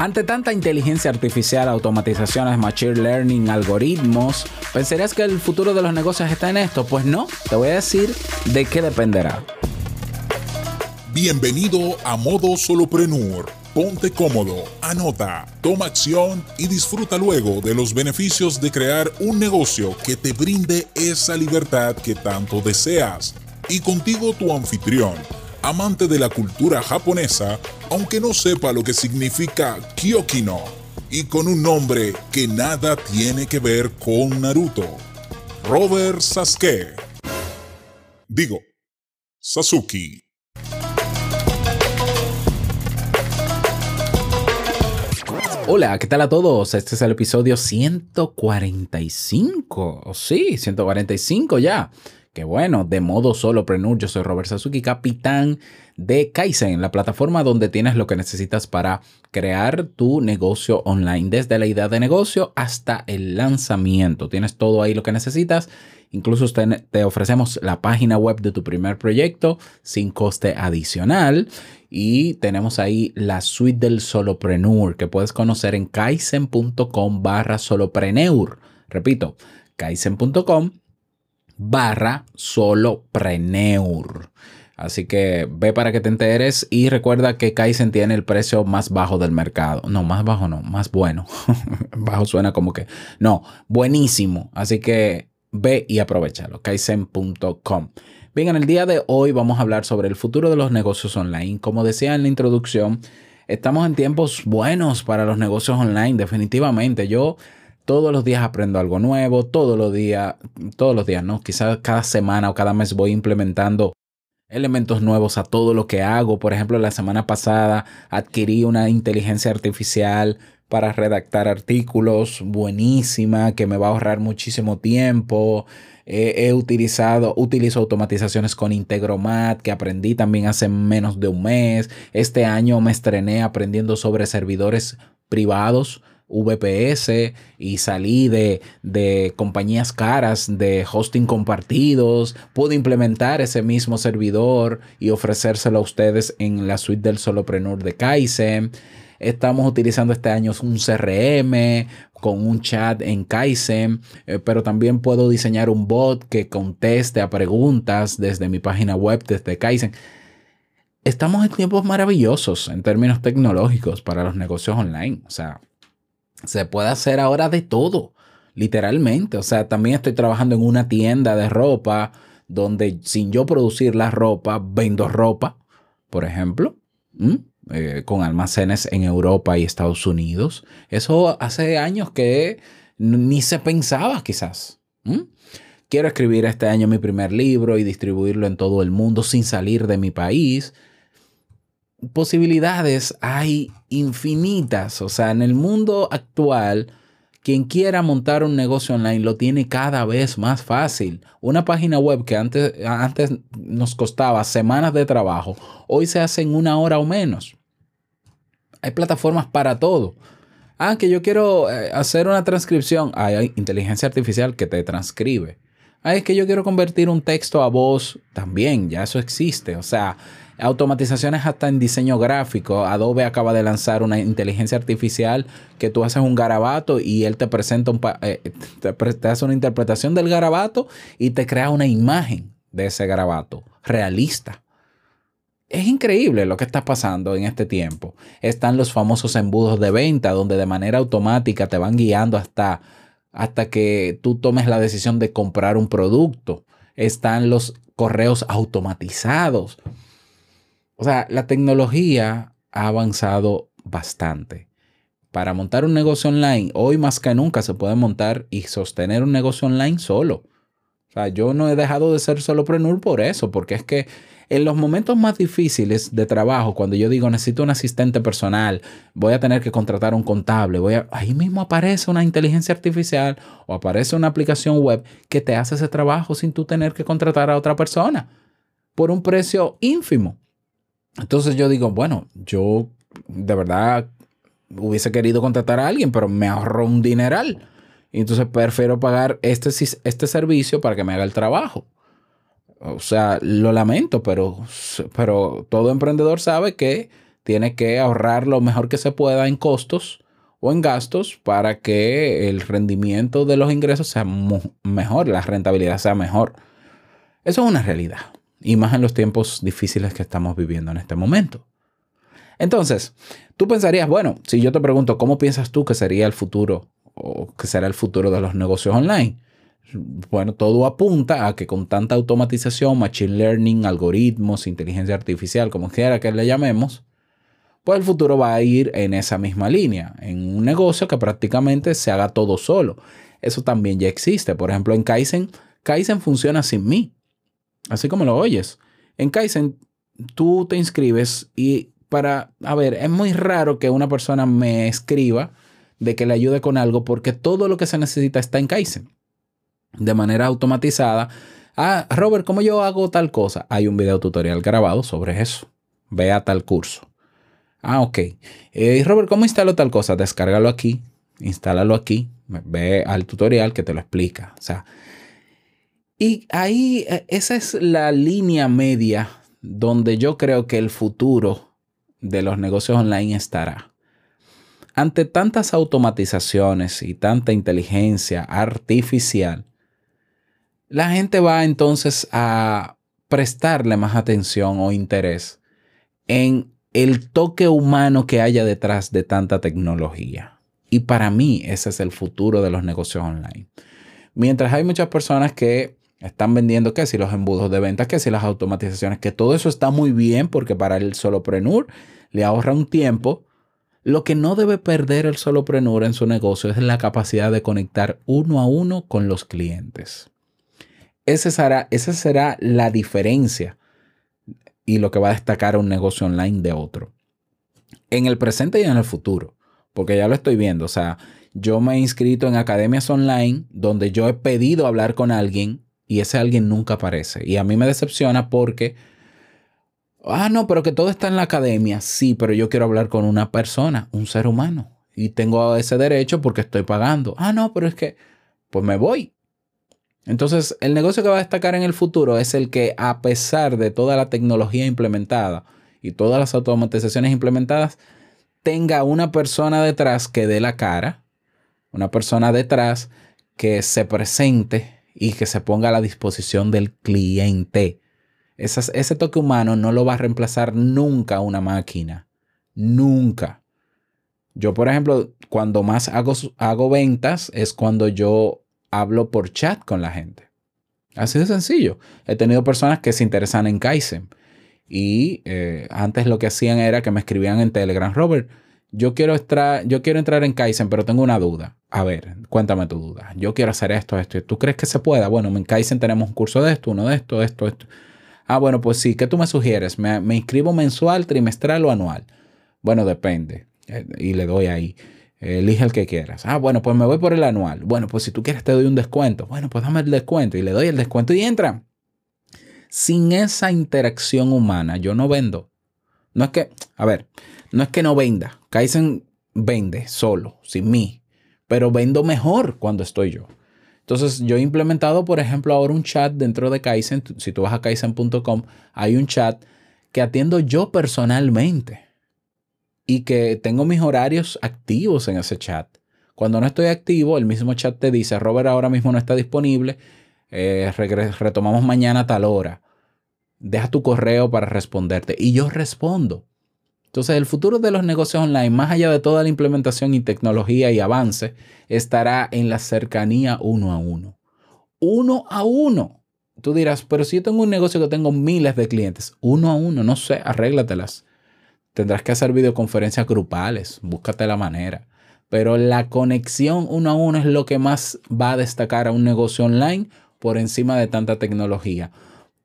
Ante tanta inteligencia artificial, automatizaciones, machine learning, algoritmos, ¿pensarías que el futuro de los negocios está en esto? Pues no, te voy a decir de qué dependerá. Bienvenido a Modo Soloprenur. Ponte cómodo, anota, toma acción y disfruta luego de los beneficios de crear un negocio que te brinde esa libertad que tanto deseas. Y contigo tu anfitrión amante de la cultura japonesa, aunque no sepa lo que significa Kyokino, y con un nombre que nada tiene que ver con Naruto. Robert Sasuke. Digo, Sasuke. Hola, ¿qué tal a todos? Este es el episodio 145. Sí, 145 ya. Que bueno, de modo solo prenur, yo soy Robert Sasuki, capitán de Kaizen, la plataforma donde tienes lo que necesitas para crear tu negocio online, desde la idea de negocio hasta el lanzamiento. Tienes todo ahí lo que necesitas. Incluso te ofrecemos la página web de tu primer proyecto sin coste adicional. Y tenemos ahí la suite del solopreneur que puedes conocer en kaizen.com barra solopreneur. Repito, kaizen.com barra solopreneur. Así que ve para que te enteres y recuerda que Kaizen tiene el precio más bajo del mercado. No, más bajo no, más bueno. bajo suena como que... No, buenísimo. Así que ve y aprovechalo. Kaizen.com. Bien, en el día de hoy vamos a hablar sobre el futuro de los negocios online. Como decía en la introducción, estamos en tiempos buenos para los negocios online, definitivamente. Yo todos los días aprendo algo nuevo, todos los días, todos los días, ¿no? Quizás cada semana o cada mes voy implementando elementos nuevos a todo lo que hago. Por ejemplo, la semana pasada adquirí una inteligencia artificial para redactar artículos buenísima que me va a ahorrar muchísimo tiempo. he utilizado, utilizo automatizaciones con Integromat que aprendí también hace menos de un mes. Este año me estrené aprendiendo sobre servidores privados VPS y salí de, de, compañías caras de hosting compartidos. Pude implementar ese mismo servidor y ofrecérselo a ustedes en la suite del Solopreneur de Kaizen. Estamos utilizando este año un CRM con un chat en Kaizen, eh, pero también puedo diseñar un bot que conteste a preguntas desde mi página web, desde Kaizen. Estamos en tiempos maravillosos en términos tecnológicos para los negocios online. O sea, se puede hacer ahora de todo, literalmente. O sea, también estoy trabajando en una tienda de ropa donde sin yo producir la ropa, vendo ropa, por ejemplo, eh, con almacenes en Europa y Estados Unidos. Eso hace años que ni se pensaba quizás. Quiero escribir este año mi primer libro y distribuirlo en todo el mundo sin salir de mi país posibilidades hay infinitas. O sea, en el mundo actual, quien quiera montar un negocio online lo tiene cada vez más fácil. Una página web que antes, antes nos costaba semanas de trabajo, hoy se hace en una hora o menos. Hay plataformas para todo. Ah, que yo quiero eh, hacer una transcripción. Hay inteligencia artificial que te transcribe. Ah, es que yo quiero convertir un texto a voz. También, ya eso existe. O sea, Automatizaciones hasta en diseño gráfico. Adobe acaba de lanzar una inteligencia artificial que tú haces un garabato y él te presenta un eh, te, hace una interpretación del garabato y te crea una imagen de ese garabato realista. Es increíble lo que está pasando en este tiempo. Están los famosos embudos de venta donde de manera automática te van guiando hasta, hasta que tú tomes la decisión de comprar un producto. Están los correos automatizados o sea, la tecnología ha avanzado bastante. Para montar un negocio online, hoy más que nunca se puede montar y sostener un negocio online solo. O sea, yo no he dejado de ser solopreneur por eso, porque es que en los momentos más difíciles de trabajo, cuando yo digo necesito un asistente personal, voy a tener que contratar un contable, voy a, ahí mismo aparece una inteligencia artificial o aparece una aplicación web que te hace ese trabajo sin tú tener que contratar a otra persona por un precio ínfimo. Entonces yo digo, bueno, yo de verdad hubiese querido contratar a alguien, pero me ahorro un dineral. Entonces prefiero pagar este, este servicio para que me haga el trabajo. O sea, lo lamento, pero, pero todo emprendedor sabe que tiene que ahorrar lo mejor que se pueda en costos o en gastos para que el rendimiento de los ingresos sea mejor, la rentabilidad sea mejor. Eso es una realidad, y más en los tiempos difíciles que estamos viviendo en este momento. Entonces, tú pensarías, bueno, si yo te pregunto, ¿cómo piensas tú que sería el futuro o que será el futuro de los negocios online? Bueno, todo apunta a que con tanta automatización, machine learning, algoritmos, inteligencia artificial, como quiera que le llamemos, pues el futuro va a ir en esa misma línea, en un negocio que prácticamente se haga todo solo. Eso también ya existe. Por ejemplo, en Kaizen, Kaizen funciona sin mí, así como lo oyes. En Kaizen, tú te inscribes y para, a ver, es muy raro que una persona me escriba de que le ayude con algo porque todo lo que se necesita está en Kaizen. De manera automatizada. Ah, Robert, ¿cómo yo hago tal cosa? Hay un video tutorial grabado sobre eso. Ve a tal curso. Ah, ok. Eh, Robert, ¿cómo instalo tal cosa? Descárgalo aquí, instálalo aquí, ve al tutorial que te lo explica. O sea, y ahí eh, esa es la línea media donde yo creo que el futuro de los negocios online estará. Ante tantas automatizaciones y tanta inteligencia artificial, la gente va entonces a prestarle más atención o interés en el toque humano que haya detrás de tanta tecnología. Y para mí ese es el futuro de los negocios online. Mientras hay muchas personas que están vendiendo que si los embudos de venta, que si las automatizaciones, que todo eso está muy bien porque para el soloprenur le ahorra un tiempo. Lo que no debe perder el soloprenur en su negocio es la capacidad de conectar uno a uno con los clientes. Ese será, esa será la diferencia y lo que va a destacar un negocio online de otro. En el presente y en el futuro, porque ya lo estoy viendo. O sea, yo me he inscrito en academias online donde yo he pedido hablar con alguien y ese alguien nunca aparece. Y a mí me decepciona porque, ah, no, pero que todo está en la academia. Sí, pero yo quiero hablar con una persona, un ser humano. Y tengo ese derecho porque estoy pagando. Ah, no, pero es que, pues me voy. Entonces, el negocio que va a destacar en el futuro es el que, a pesar de toda la tecnología implementada y todas las automatizaciones implementadas, tenga una persona detrás que dé la cara, una persona detrás que se presente y que se ponga a la disposición del cliente. ese toque humano no lo va a reemplazar nunca una máquina. Nunca. Yo, por ejemplo, cuando más hago, hago ventas es cuando yo hablo por chat con la gente. Así de sencillo. He tenido personas que se interesan en Kaizen y eh, antes lo que hacían era que me escribían en Telegram, Robert, yo quiero, yo quiero entrar en Kaizen, pero tengo una duda. A ver, cuéntame tu duda. Yo quiero hacer esto, esto. ¿Tú crees que se pueda? Bueno, en Kaizen tenemos un curso de esto, uno de esto, esto, esto. Ah, bueno, pues sí. ¿Qué tú me sugieres? ¿Me, me inscribo mensual, trimestral o anual? Bueno, depende. Eh, y le doy ahí. Elige el que quieras. Ah, bueno, pues me voy por el anual. Bueno, pues si tú quieres te doy un descuento. Bueno, pues dame el descuento y le doy el descuento y entra. Sin esa interacción humana, yo no vendo. No es que, a ver, no es que no venda. Kaizen vende solo, sin mí, pero vendo mejor cuando estoy yo. Entonces, yo he implementado, por ejemplo, ahora un chat dentro de Kaizen. Si tú vas a kaizen.com, hay un chat que atiendo yo personalmente y que tengo mis horarios activos en ese chat. Cuando no estoy activo, el mismo chat te dice, Robert ahora mismo no está disponible, eh, retomamos mañana a tal hora. Deja tu correo para responderte. Y yo respondo. Entonces, el futuro de los negocios online, más allá de toda la implementación y tecnología y avance, estará en la cercanía uno a uno. Uno a uno. Tú dirás, pero si yo tengo un negocio que tengo miles de clientes, uno a uno, no sé, arréglatelas. Tendrás que hacer videoconferencias grupales, búscate la manera. Pero la conexión uno a uno es lo que más va a destacar a un negocio online por encima de tanta tecnología.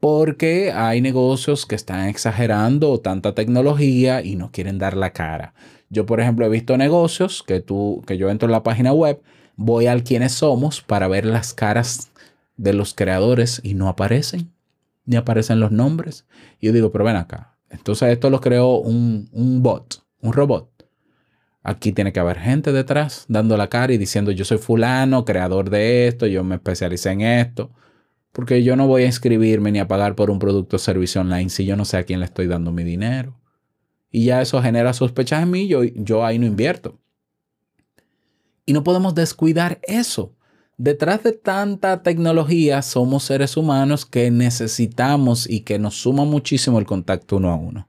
Porque hay negocios que están exagerando tanta tecnología y no quieren dar la cara. Yo, por ejemplo, he visto negocios que tú, que yo entro en la página web, voy al quiénes somos para ver las caras de los creadores y no aparecen, ni aparecen los nombres. Y yo digo, pero ven acá, entonces esto lo creó un, bot, un robot. Aquí tiene que haber gente detrás dando la cara y diciendo yo soy fulano, creador de esto, yo me especialicé en esto. Porque yo no voy a inscribirme ni a pagar por un producto o servicio online si yo no sé a quién le estoy dando mi dinero. y ya eso genera sospechas en mí, yo, yo ahí no invierto. Y no podemos descuidar eso. Detrás de tanta tecnología somos seres humanos que necesitamos y que nos suma muchísimo el contacto uno a uno.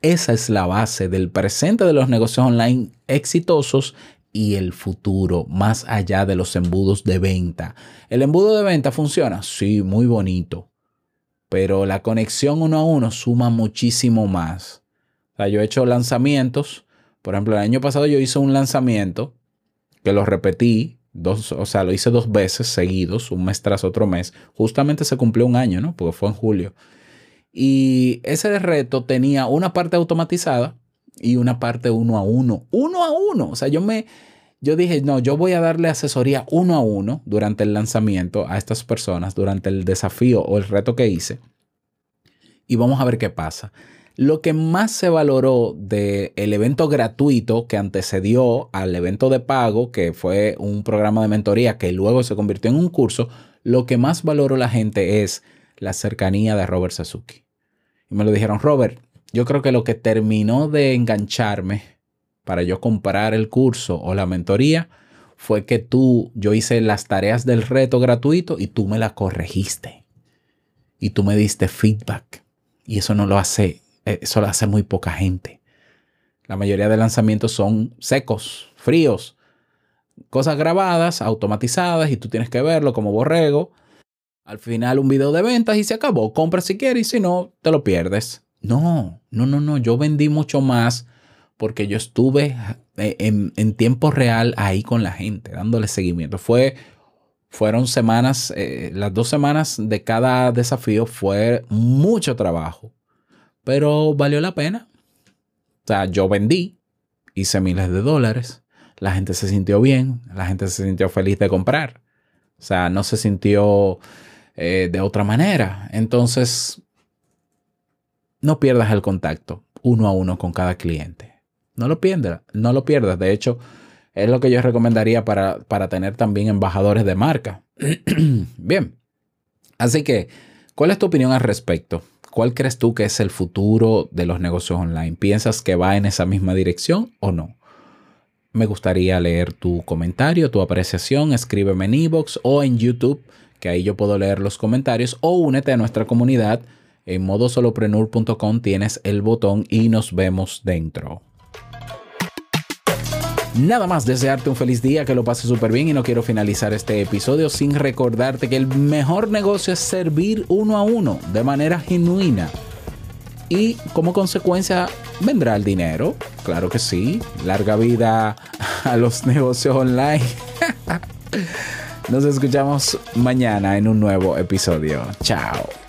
Esa es la base del presente de los negocios online exitosos y el futuro, más allá de los embudos de venta. ¿El embudo de venta funciona? Sí, muy bonito. Pero la conexión uno a uno suma muchísimo más. O sea, yo he hecho lanzamientos. Por ejemplo, el año pasado yo hice un lanzamiento que lo repetí dos, o sea, lo hice dos veces seguidos, un mes tras otro mes. Justamente se cumplió un año, ¿no? Porque fue en julio. Y ese reto tenía una parte automatizada y una parte uno a uno. Uno a uno. O sea, yo me, yo dije, no, yo voy a darle asesoría uno a uno durante el lanzamiento a estas personas, durante el desafío o el reto que hice. Y vamos a ver qué pasa. Lo que más se valoró del evento gratuito que antecedió al evento de pago, que fue un programa de mentoría que luego se convirtió en un curso, lo que más valoró la gente es la cercanía de Robert Sasuki. Y me lo dijeron, Robert, yo creo que lo que terminó de engancharme para yo comprar el curso o la mentoría fue que tú, yo hice las tareas del reto gratuito y tú me la corregiste. Y tú me diste feedback. Y eso no lo hace eh, eso lo hace muy poca gente. La mayoría de lanzamientos son secos, fríos, cosas grabadas, automatizadas y tú tienes que verlo como borrego. Al final un video de ventas y se acabó. Compra si quieres y si no, te lo pierdes. No, no, no, no. Yo vendí mucho más porque yo estuve eh, en, tiempo real ahí con la gente, dándole seguimiento. Fue, fueron semanas, eh, las dos semanas de cada desafío fue mucho trabajo pero valió la pena. O sea, yo vendí, hice miles de dólares, la gente se sintió bien, la gente se sintió feliz de comprar. O sea, no se sintió eh, de otra manera. Entonces, no pierdas el contacto uno a uno con cada cliente. No lo pierdas, no lo pierdas. De hecho, es lo que yo recomendaría para, para tener también embajadores de marca. bien. Así que, ¿cuál es tu opinión al respecto? ¿Cuál crees tú que es el futuro de los negocios online? ¿Piensas que va en esa misma dirección o no? Me gustaría leer tu comentario, tu apreciación. Escríbeme en iVoox o en YouTube, que ahí yo puedo leer los comentarios. O únete a nuestra comunidad. En modosoloprenur.com tienes el botón y nos vemos dentro. Nada más desearte un feliz día, que lo pases súper bien y no quiero finalizar este episodio sin recordarte que el mejor negocio es servir uno a uno de manera genuina. Y como consecuencia vendrá el dinero, claro que sí, larga vida a los negocios online. Nos escuchamos mañana en un nuevo episodio. Chao.